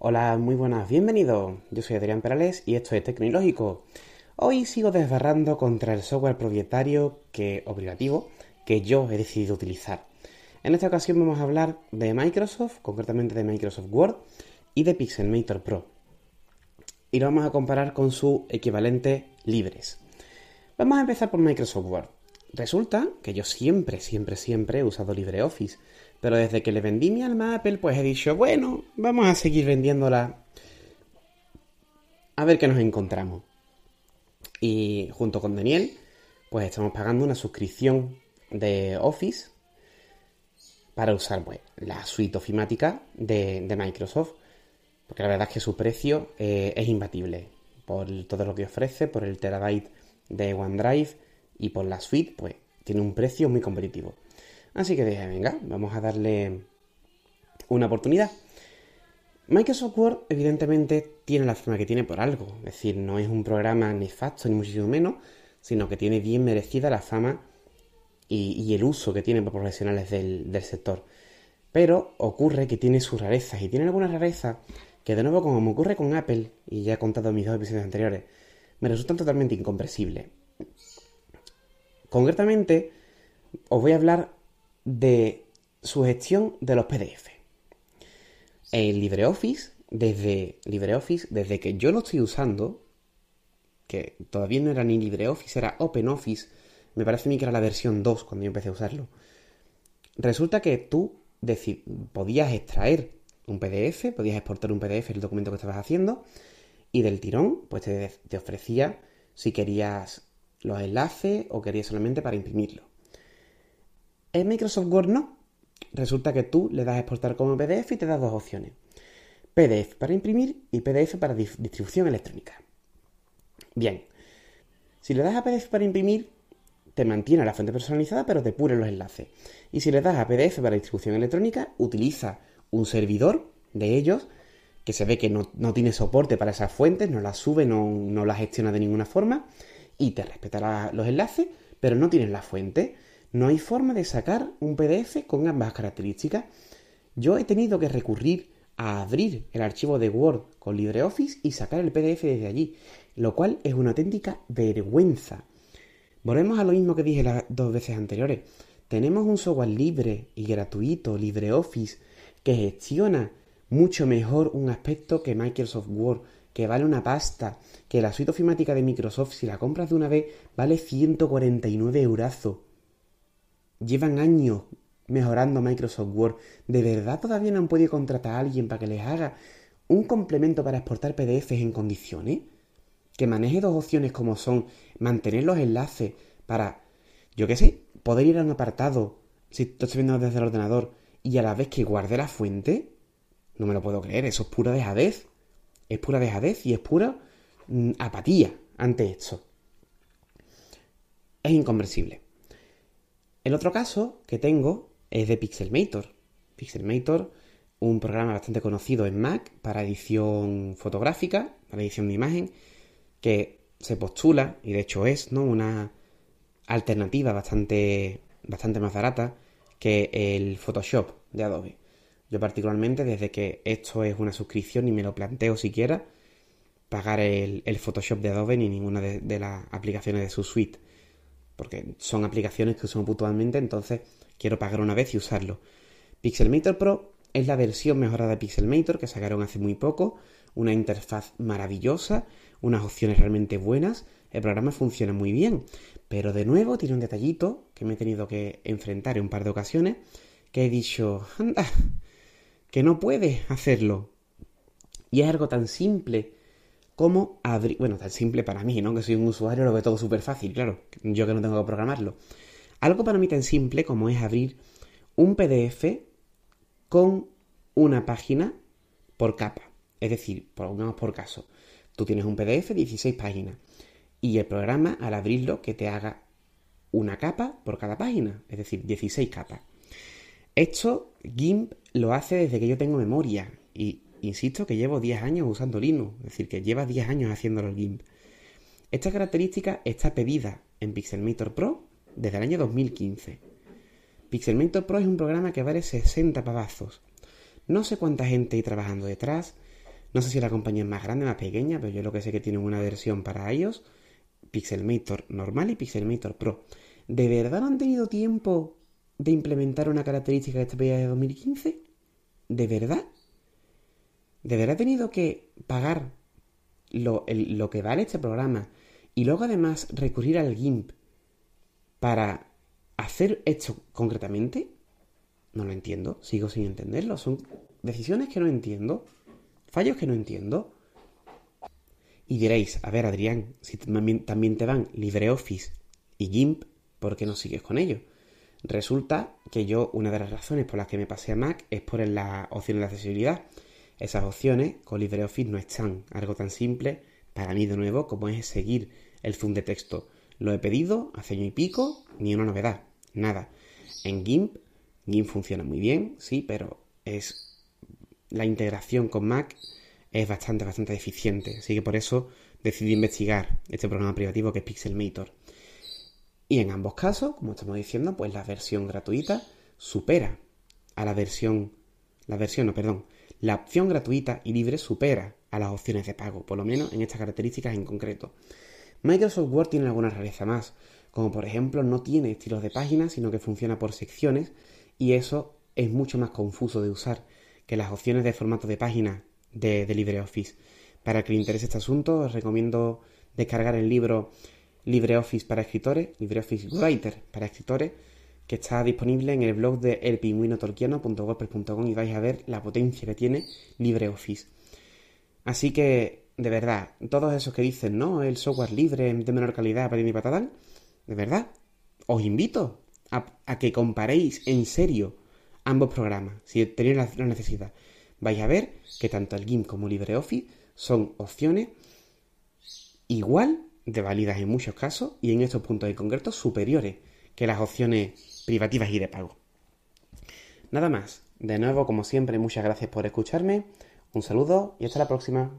Hola, muy buenas, bienvenidos. Yo soy Adrián Perales y esto es Tecnológico. Hoy sigo desbarrando contra el software propietario que obligativo que yo he decidido utilizar. En esta ocasión vamos a hablar de Microsoft, concretamente de Microsoft Word y de Pixelmator Pro. Y lo vamos a comparar con su equivalente libres. Vamos a empezar por Microsoft Word. Resulta que yo siempre, siempre, siempre he usado LibreOffice, pero desde que le vendí mi alma a Apple, pues he dicho, bueno, vamos a seguir vendiéndola. A ver qué nos encontramos. Y junto con Daniel, pues estamos pagando una suscripción de Office para usar pues, la suite ofimática de, Microsoft. Porque la verdad es que su precio eh, es imbatible. Por todo lo que ofrece, por el terabyte de OneDrive y por la suite, pues tiene un precio muy competitivo. Así que dije, venga, vamos a darle una oportunidad. Microsoft Word, evidentemente, tiene la forma que tiene por algo. Es decir, no es un programa nefasto, ni muchísimo menos, sino que tiene bien merecida la fama y, el uso que tiene por profesionales del, del, sector. Pero ocurre que tiene sus rarezas, y tiene algunas rarezas que, de nuevo, como me ocurre con Apple, y ya he contado en mis dos episodios anteriores, me resultan totalmente incomprensibles. Concretamente, os voy a hablar de su gestión de los PDF. El LibreOffice, desde LibreOffice, desde que yo lo estoy usando, que todavía no era ni LibreOffice, era OpenOffice, me parece a mí que era la versión 2 cuando yo empecé a usarlo. Resulta que tú podías extraer un PDF, podías exportar un PDF el documento que estabas haciendo, y del tirón, pues te, te ofrecía si querías los enlaces o querías solamente para imprimirlo. En Microsoft Word no. Resulta que tú le das a exportar como PDF y te da dos opciones. PDF para imprimir y PDF para distribución electrónica. Bien, si le das a PDF para imprimir, te mantiene la fuente personalizada pero te pure los enlaces. Y si le das a PDF para distribución electrónica, utiliza un servidor de ellos que se ve que no, tiene soporte para esas fuentes, no las sube, no, no las gestiona de ninguna forma y te respetará los enlaces, pero no tienes la fuente. No hay forma de sacar un PDF con ambas características. Yo he tenido que recurrir a abrir el archivo de Word con LibreOffice y sacar el PDF desde allí, lo cual es una auténtica vergüenza. Volvemos a lo mismo que dije las dos veces anteriores. Tenemos un software libre y gratuito, LibreOffice, que gestiona mucho mejor un aspecto que Microsoft Word, que vale una pasta, que la suite ofimática de Microsoft, si la compras de una vez, vale 149 euros. Llevan años mejorando Microsoft Word. ¿De verdad todavía no han podido contratar a alguien para que les haga un complemento para exportar PDFs en condiciones? Que maneje dos opciones como son mantener los enlaces para, yo qué sé, poder ir a un apartado si estoy viendo desde el ordenador y a la vez que guarde la fuente. No me lo puedo creer, eso es pura dejadez. Es pura dejadez y es pura mm, apatía ante esto. Es incomprensible. El otro caso que tengo es de Pixelmator. Pixelmator, un programa bastante conocido en Mac para edición fotográfica, para edición de imagen, que se postula, y de hecho es, ¿no? Una alternativa bastante, bastante más barata que el Photoshop de Adobe. Yo particularmente, desde que esto es una suscripción, ni me lo planteo siquiera pagar el, Photoshop de Adobe ni ninguna de las aplicaciones de su suite porque son aplicaciones que uso puntualmente, entonces quiero pagar una vez y usarlo. Pixelmator Pro es la versión mejorada de Pixelmator que sacaron hace muy poco, una interfaz maravillosa, unas opciones realmente buenas, el programa funciona muy bien, pero de nuevo tiene un detallito que me he tenido que enfrentar en un par de ocasiones, que he dicho, anda, que no puede hacerlo. Y es algo tan simple cómo abrir, bueno, tan simple para mí, ¿no? Que soy un usuario, lo veo todo súper fácil, claro, yo que no tengo que programarlo. Algo para mí tan simple como es abrir un PDF con una página por capa. Es decir, pongamos por caso, tú tienes un PDF de 16 páginas y el programa al abrirlo que te haga una capa por cada página, es decir, 16 capas. Esto GIMP lo hace desde que yo tengo memoria y Insisto que llevo 10 años usando Linux, es decir, que lleva 10 años haciéndolo el GIMP. Esta característica está pedida en Pixelmator Pro desde el año 2015. Pixelmator Pro es un programa que vale 60 pavazos. No sé cuánta gente hay trabajando detrás, No sé si la compañía es más grande, más pequeña, pero yo lo que sé que tienen una versión para iOS, Pixelmator normal y Pixelmator Pro. ¿De verdad no han tenido tiempo de implementar una característica de esta pedida de 2015? ¿De verdad? ¿De verdad tenido que pagar lo, lo que vale este programa y luego además recurrir al GIMP para hacer esto concretamente? No lo entiendo, sigo sin entenderlo. Son decisiones que no entiendo, fallos que no entiendo. Y diréis, a ver Adrián, si también te van LibreOffice y GIMP, ¿por qué no sigues con ello? Resulta que yo, una de las razones por las que me pasé a Mac es por la opción de accesibilidad. Esas opciones con LibreOffice no están. Algo tan simple para mí de nuevo como es seguir el zoom de texto. Lo he pedido hace año y pico, ni una novedad, nada. En GIMP, GIMP funciona muy bien, sí, pero es la integración con Mac es bastante, bastante deficiente. Así que por eso decidí investigar este programa privativo que es Pixelmator. Y en ambos casos, como estamos diciendo, pues la versión gratuita supera a la versión, la versión, no, perdón, la opción gratuita y libre supera a las opciones de pago, por lo menos en estas características en concreto. Microsoft Word tiene alguna rareza más, como por ejemplo no tiene estilos de páginas, sino que funciona por secciones y eso es mucho más confuso de usar que las opciones de formato de página de, de LibreOffice. Para que le interese este asunto, os recomiendo descargar el libro LibreOffice para escritores, LibreOffice Writer para escritores, que está disponible en el blog de elpingüinotorquiano.wordpress.com y vais a ver la potencia que tiene LibreOffice. Así que, de verdad, todos esos que dicen, no, el software libre de menor calidad para mi patatán, de verdad, os invito a, que comparéis en serio ambos programas, si tenéis la, necesidad. Vais a ver que tanto el GIMP como LibreOffice son opciones igual de válidas en muchos casos y en estos puntos en concreto superiores que las opciones privativas y de pago. Nada más. De nuevo, como siempre, muchas gracias por escucharme. Un saludo y hasta la próxima.